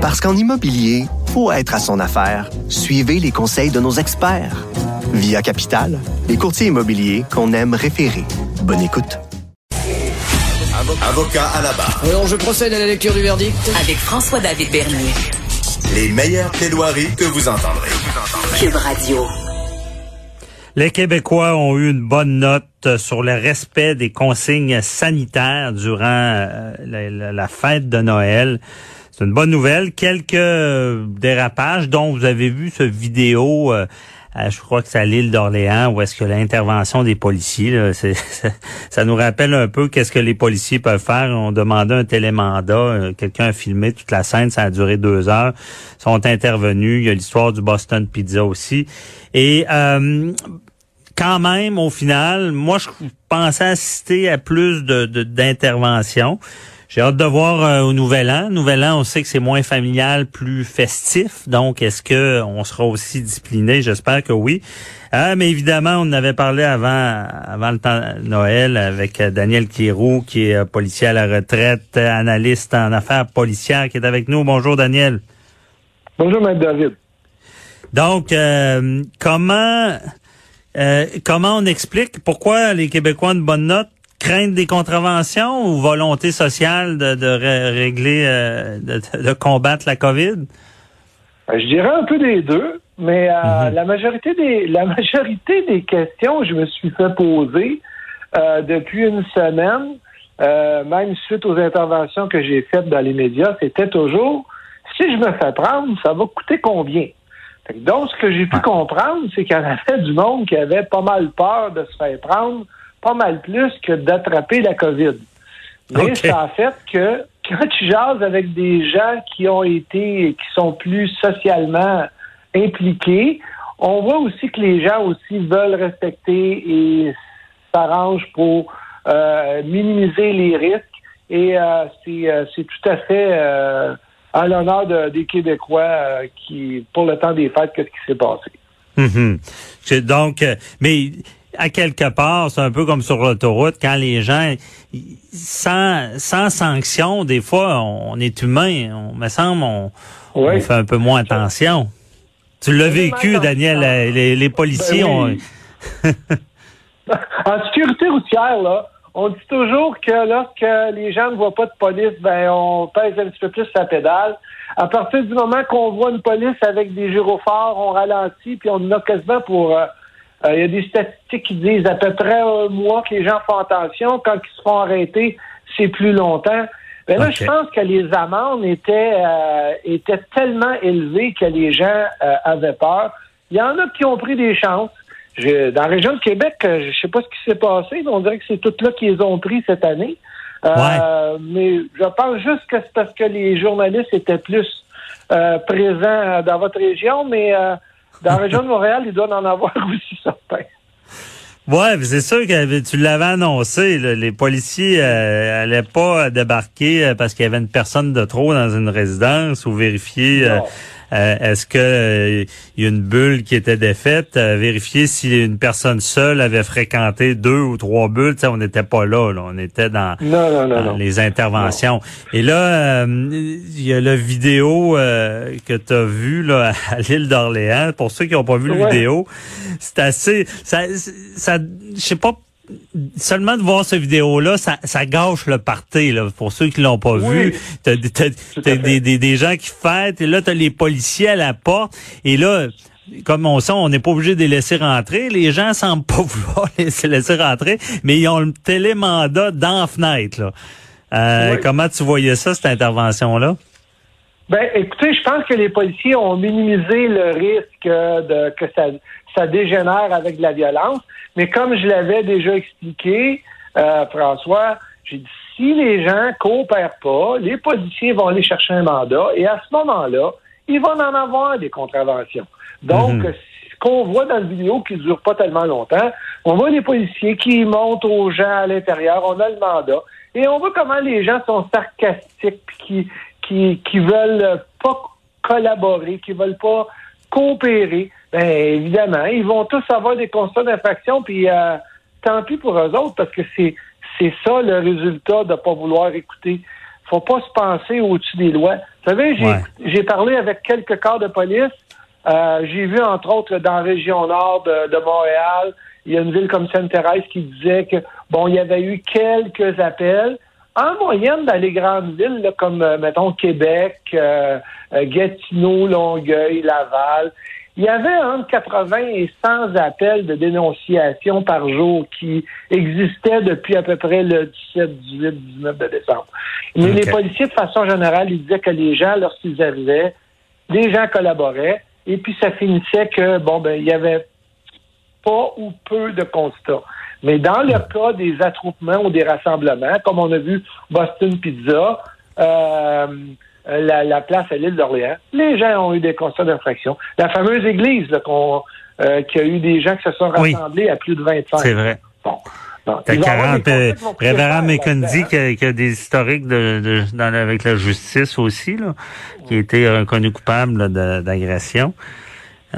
Parce qu'en immobilier, faut être à son affaire. Suivez les conseils de nos experts. Via Capital, les courtiers immobiliers qu'on aime référer. Bonne écoute. Avocat à la barre. Alors, je procède à la lecture du verdict. Avec François-David Bernier. Les meilleures plaidoiries que vous entendrez. Cube Radio. Les Québécois ont eu une bonne note sur le respect des consignes sanitaires durant euh, la, la fête de Noël. C'est une bonne nouvelle. Quelques dérapages dont vous avez vu ce vidéo. euh, je crois que c'est à l'île d'Orléans où est-ce que l'intervention des policiers, là, ça, ça nous rappelle un peu qu'est-ce que les policiers peuvent faire. On demandait un télémandat, euh, quelqu'un a filmé toute la scène, ça a duré deux heures. Ils sont intervenus. Il y a l'histoire du Boston Pizza aussi. Et euh, quand même, au final, moi, je pensais assister à plus de de- d'interventions. J'ai hâte de voir euh, au Nouvel An. Nouvel An, on sait que c'est moins familial, plus festif. Donc, est-ce que on sera aussi discipliné? J'espère que oui. Ah, mais évidemment, on en avait parlé avant, avant le temps de Noël avec euh, Daniel Kirou, qui est euh, policier à la retraite, euh, analyste en affaires policières, qui est avec nous. Bonjour, Daniel. Bonjour, Maître David. Donc, euh, comment euh, comment on explique pourquoi les Québécois de bonne note craignent des contraventions ou volonté sociale de, de ré- régler, euh, de, de combattre la COVID? Euh, Je dirais un peu des deux, mais euh, la majorité des la majorité des questions que je me suis fait poser euh, depuis une semaine, même suite aux interventions que j'ai faites dans les médias, c'était toujours si je me fais prendre, ça va coûter combien? Donc, ce que j'ai pu comprendre, c'est qu'il y en avait du monde qui avait pas mal peur de se faire prendre, pas mal plus que d'attraper la COVID. Mais Ok. ça a fait que quand tu jases avec des gens qui ont été, qui sont plus socialement impliqués, on voit aussi que les gens aussi veulent respecter et s'arrangent pour euh, minimiser les risques. Et euh, c'est euh, c'est tout à fait à l'honneur de- des Québécois qui, pour le temps des fêtes, qu'est-ce qui s'est passé. Mhm. Donc, mais à quelque part, c'est un peu comme sur l'autoroute, quand les gens, sans, sans sanction, des fois, on est humain, on me semble, on, fait un peu moins attention. Tu l'as vécu. Daniel, euh, les, les policiers Ben ont... en sécurité routière, là, on dit toujours que lorsque les gens ne voient pas de police, ben on pèse un petit peu plus sa pédale. À partir du moment qu'on voit une police avec des gyrophares, on ralentit, puis on en a quasiment pour... euh, euh, Il y a des statistiques qui disent à peu près un mois que les gens font attention. Quand ils se font arrêter, c'est plus longtemps. Mais là, je pense que les amendes étaient, euh, étaient tellement élevées que les gens euh, avaient peur. Il y en a qui ont pris des chances. Je- dans la région de Québec, euh, je ne sais pas ce qui s'est passé, mais on dirait que c'est tout là qu'ils ont pris cette année. Euh, Mais je pense juste que c'est parce que les journalistes étaient plus euh, présents dans votre région, mais euh, dans la région de Montréal, ils doivent en avoir aussi certains. Ouais, mais c'est sûr que tu l'avais annoncé, là, les policiers euh, allaient pas débarquer euh, parce qu'il y avait une personne de trop dans une résidence ou vérifier euh, euh, est-ce que euh, il y a une bulle qui était défaite, euh, vérifier si une personne seule avait fréquenté deux ou trois bulles, tu sais, on n'était pas là, là, on était dans Non, non, non, dans non. les interventions. Et là, euh, il y a la vidéo euh, que tu as vue là, à l'île d'Orléans. Pour ceux qui n'ont pas vu la vidéo, c'est assez... Ça, ça, je sais pas, seulement de voir cette vidéo-là, ça, ça gâche le party. Là, pour ceux qui l'ont pas Oui. vu, t'as, des, des, des gens qui fêtent, et là, t'as les policiers à la porte. Et là... Comme on sait, on n'est pas obligé de les laisser rentrer. Les gens semblent pas vouloir les laisser rentrer, mais ils ont le télémandat dans la fenêtre. Là. Euh, Oui. Comment tu voyais ça, cette intervention-là? Ben, écoutez, je pense que les policiers ont minimisé le risque euh, de que ça, ça dégénère avec de la violence. Mais comme je l'avais déjà expliqué, euh, François, j'ai dit si les gens coopèrent pas, les policiers vont aller chercher un mandat et à ce moment-là, ils vont en avoir des contraventions. Donc, Mhm. ce qu'on voit dans la vidéo qui ne dure pas tellement longtemps, on voit les policiers qui montrent aux gens à l'intérieur, on a le mandat, et on voit comment les gens sont sarcastiques, puis qui, qui, qui veulent pas collaborer, qui veulent pas coopérer. Ben évidemment, ils vont tous avoir des constats d'infraction, puis euh, tant pis pour eux autres, parce que c'est c'est ça le résultat de pas vouloir écouter. faut pas se penser au-dessus des lois. Vous savez, j'ai, Ouais. parlé avec quelques corps de police. Euh, j'ai vu, entre autres, dans la région nord de, de Montréal, il y a une ville comme Sainte-Thérèse qui disait que, bon, il y avait eu quelques appels. En moyenne, dans les grandes villes, là, comme, euh, mettons, Québec, euh, euh, Gatineau, Longueuil, Laval, il y avait entre 80 et 100 appels de dénonciation par jour qui existaient depuis à peu près le 17, 18, 19 de décembre. Mais les policiers, de façon générale, ils disaient que les gens, lorsqu'ils arrivaient, les gens collaboraient, et puis ça finissait que, bon, ben, il y avait pas ou peu de constats. Mais dans le cas des attroupements ou des rassemblements, comme on a vu Boston Pizza, euh, la, la place à l'île d'Orléans, les gens ont eu des constats d'infraction. La fameuse église, là, qu'on, euh, qui a eu des gens qui se sont Oui. rassemblés à plus de 25. C'est vrai. Bon. Bon. T'as Il va y avoir 40, des euh, Révérend McKenzie qui a, qui a des historiques de, de- dans- avec la justice aussi, là, qui a été reconnu coupable là, de- d'agression.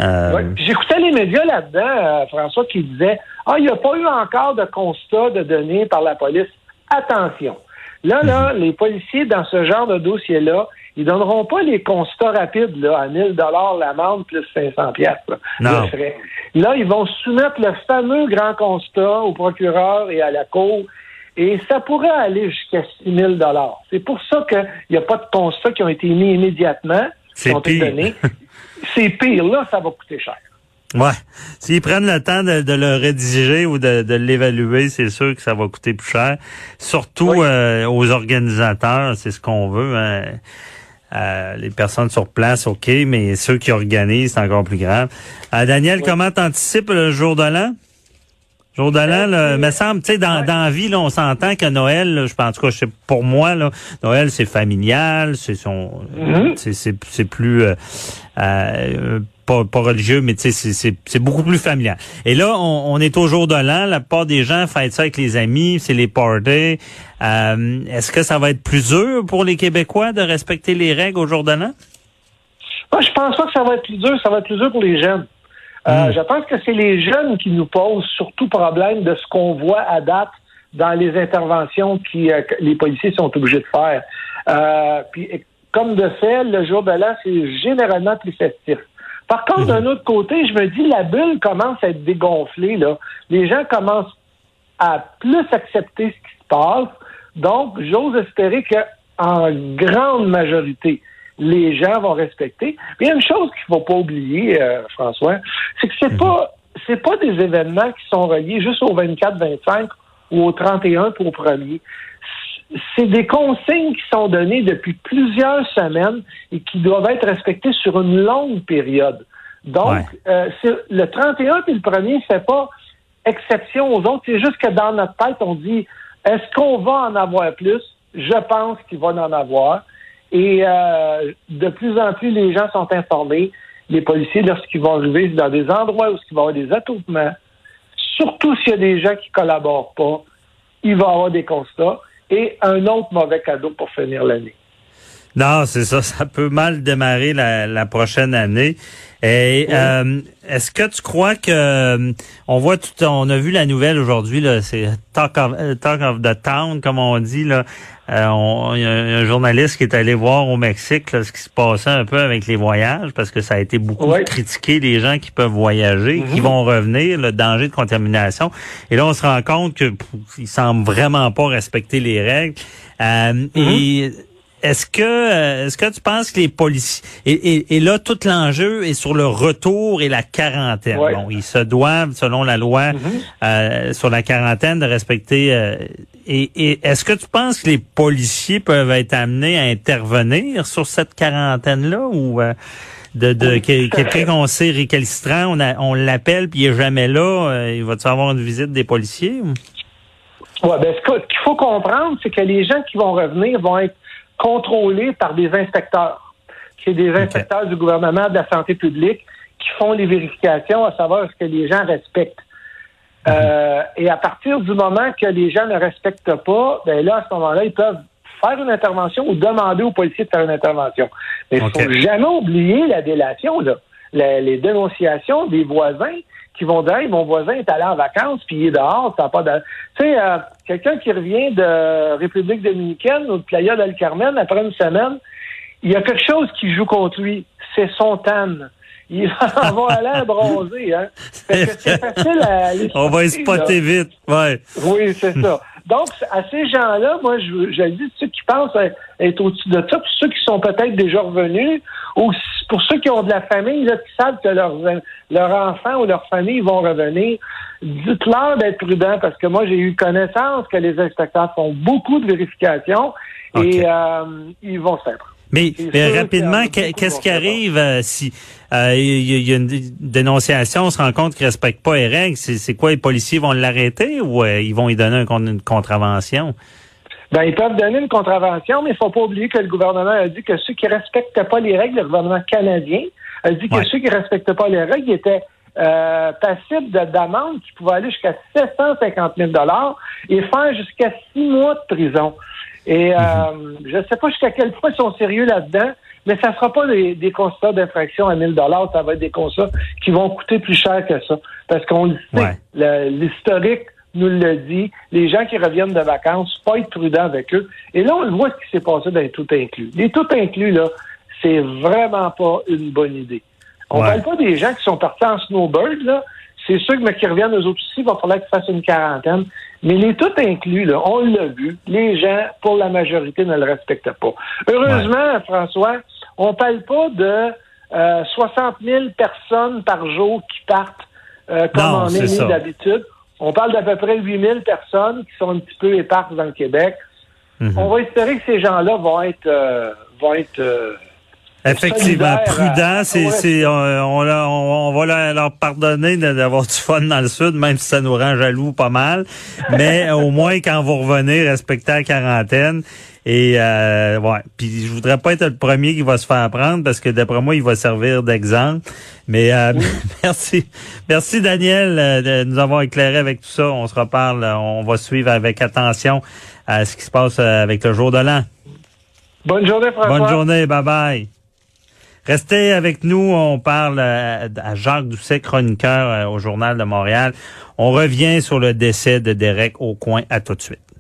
Euh, Ouais. J'écoutais les médias là-dedans, euh, François, qui disait Ah, il n'y a pas eu encore de constat de données par la police. Attention. Là, là, les policiers, dans ce genre de dossier-là, ils donneront pas les constats rapides là, à 1000 l'amende plus 500 pièces Non. de frais. Là, ils vont soumettre le fameux grand constat au procureur et à la cour. Et ça pourrait aller jusqu'à 6 000 C'est pour ça qu'il n'y a pas de constats qui ont été émis immédiatement, qui C'est pire. C'est pire. Là, ça va coûter cher. Ouais. S'ils prennent le temps de, de le rédiger ou de, de l'évaluer, c'est sûr que ça va coûter plus cher. Surtout Oui. euh, aux organisateurs, c'est ce qu'on veut. hein. Euh, les personnes sur place, OK, mais ceux qui organisent, c'est encore plus grave. Euh, Daniel, comment t'anticipes le jour de l'an? Jour de l'an, là, me semble, tu sais, dans, dans la vie, là, on s'entend que Noël, là, je pense, en tout cas, je sais, pour moi, là, Noël, c'est familial, c'est son, Mhm. c'est, c'est, c'est plus, euh, euh, pas, pas religieux, mais tu sais, c'est, c'est, c'est beaucoup plus familial. Et là, on, on est au jour de l'an, la plupart des gens fêtent ça avec les amis, c'est les parties. Euh, est-ce que ça va être plus dur pour les Québécois de respecter les règles au jour de l'an? Moi, je pense pas que ça va être plus dur. Ça va être plus dur pour les jeunes. Euh, Mm. Je pense que c'est les jeunes qui nous posent surtout problème de ce qu'on voit à date dans les interventions qui, euh, que les policiers sont obligés de faire. Euh, puis, comme de fait, le jour de l'an, c'est généralement plus festif. Par contre, d'un autre côté, je me dis, la bulle commence à être dégonflée. Là. Les gens commencent à plus accepter ce qui se passe. Donc, j'ose espérer que en grande majorité, les gens vont respecter. Mais il y a une chose qu'il ne faut pas oublier, euh, François, c'est que c'est pas c'est pas des événements qui sont reliés juste au 24-25 ou au 31 pour au premier. C'est des consignes qui sont données depuis plusieurs semaines et qui doivent être respectées sur une longue période. Donc, Ouais. euh, le 31 puis le premier, c'est pas exception aux autres. C'est juste que dans notre tête, on dit est-ce qu'on va en avoir plus? Je pense qu'il va en avoir. Et euh, de plus en plus, les gens sont informés. Les policiers, lorsqu'ils vont arriver dans des endroits où il va y avoir des attroupements, surtout s'il y a des gens qui collaborent pas, il va y avoir des constats et un autre mauvais cadeau pour finir l'année. Non, c'est ça. Ça peut mal démarrer la, la prochaine année. Et euh, est-ce que tu crois que euh, on voit tout, on a vu la nouvelle aujourd'hui là, c'est talk of, talk of the town comme on dit là. Euh, on- Il y, a un journaliste qui est allé voir au Mexique là, ce qui se passait un peu avec les voyages parce que ça a été beaucoup Ouais. critiqué les gens qui peuvent voyager, qui Mhm. vont revenir, le danger de contamination. Et là, on se rend compte que pff, ils semblent vraiment pas respecter les règles. Euh, Et est-ce que euh, est-ce que tu penses que les policiers et, et, et là tout l'enjeu est sur le retour et la quarantaine. Ouais. Bon, ils se doivent selon la loi euh, sur la quarantaine de respecter. euh, et et est-ce que tu penses que les policiers peuvent être amenés à intervenir sur cette quarantaine là ou euh, de, de que- quelqu'un qu'on sait récalcitrant, on, a- on l'appelle puis il est jamais là, euh, il va-tu avoir une visite des policiers? ou? Ouais, ben, ce qu'il faut comprendre, c'est que les gens qui vont revenir vont être contrôlés par des inspecteurs. C'est des inspecteurs du gouvernement de la santé publique qui font les vérifications à savoir ce que les gens respectent. Euh, et à partir du moment que les gens ne respectent pas, ben là, à ce moment-là, ils peuvent faire une intervention ou demander aux policiers de faire une intervention. Mais il OK. faut jamais oublier la délation, là. Les dénonciations des voisins qui vont dire, hey, mon voisin est allé en vacances, puis il est dehors, ça pas de... Tu sais, euh, quelqu'un qui revient de République dominicaine ou de Playa del Carmen après une semaine, il y a quelque chose qui joue contre lui, c'est son tan. Il va avoir l'air bronzé, hein. Fait que c'est facile à aller On va chercher, spotter vite, ouais. Oui, c'est ça. Donc, à ces gens-là, moi, je, je dis, ceux qui pensent être au-dessus de ça, puis ceux qui sont peut-être déjà revenus, ou pour ceux qui ont de la famille, là, qui savent que leurs leurs enfants ou leurs familles vont revenir, dites-leur d'être prudents, parce que moi, j'ai eu connaissance que les inspecteurs font beaucoup de vérifications et euh, ils vont se faire. Mais, rapidement, qu'il y qu'est-ce qui arrive euh, si euh, il y, a- il y a une dénonciation, on se rend compte qu'ils respectent pas les règles? C'est quoi, les policiers vont l'arrêter ou euh, ils vont lui donner un une contravention? Ben, ils peuvent donner une contravention, mais il faut pas oublier que le gouvernement a dit que ceux qui respectent pas les règles, le gouvernement canadien a dit que Ouais. ceux qui respectent pas les règles étaient euh, passibles de- d'amende qui pouvaient aller jusqu'à 750 000 et faire jusqu'à six mois de prison. Et euh, je ne sais pas jusqu'à quel point ils sont sérieux là-dedans, mais ça ne sera pas des, des constats d'infraction à 1000 ça va être des constats qui vont coûter plus cher que ça. Parce qu'on le sait, Ouais. le- l'historique nous le dit, les gens qui reviennent de vacances, faut pas être prudent avec eux. Et là, on le voit ce qui s'est passé dans les tout inclus. Les tout inclus, là, c'est vraiment pas une bonne idée. On Ouais. parle pas des gens qui sont partis en snowbird, là. C'est sûr que mais qui reviennent eux autres aussi, il va falloir qu'ils fassent une quarantaine. Mais les tout inclus, là, on l'a vu, les gens, pour la majorité, ne le respectent pas. Heureusement, François, on parle pas de euh, 60 000 personnes par jour qui partent euh, comme Non, c'est ça. est d'habitude. On parle d'à peu près 8 000 personnes qui sont un petit peu éparses dans le Québec. Mhm. On va espérer que ces gens-là vont être euh, vont être euh, Effectivement, prudent, euh, c'est, ouais. c'est, euh, on, on, on va leur, pardonner d'avoir du fun dans le sud, même si ça nous rend jaloux pas mal. Mais au moins, quand vous revenez, respectez la quarantaine. Et euh, ouais, puis je voudrais pas être le premier qui va se faire prendre parce que d'après moi, il va servir d'exemple. Mais euh, merci, merci Daniel euh, de nous avoir éclairé avec tout ça. On se reparle, euh, on va suivre avec attention à ce qui se passe euh, avec le jour de l'an. Bonne journée, François. Bonne journée, bye bye. Restez avec nous, on parle euh, à Jacques Doucet, chroniqueur euh, au Journal de Montréal. On revient sur le décès de Derek Aucoin. À tout de suite.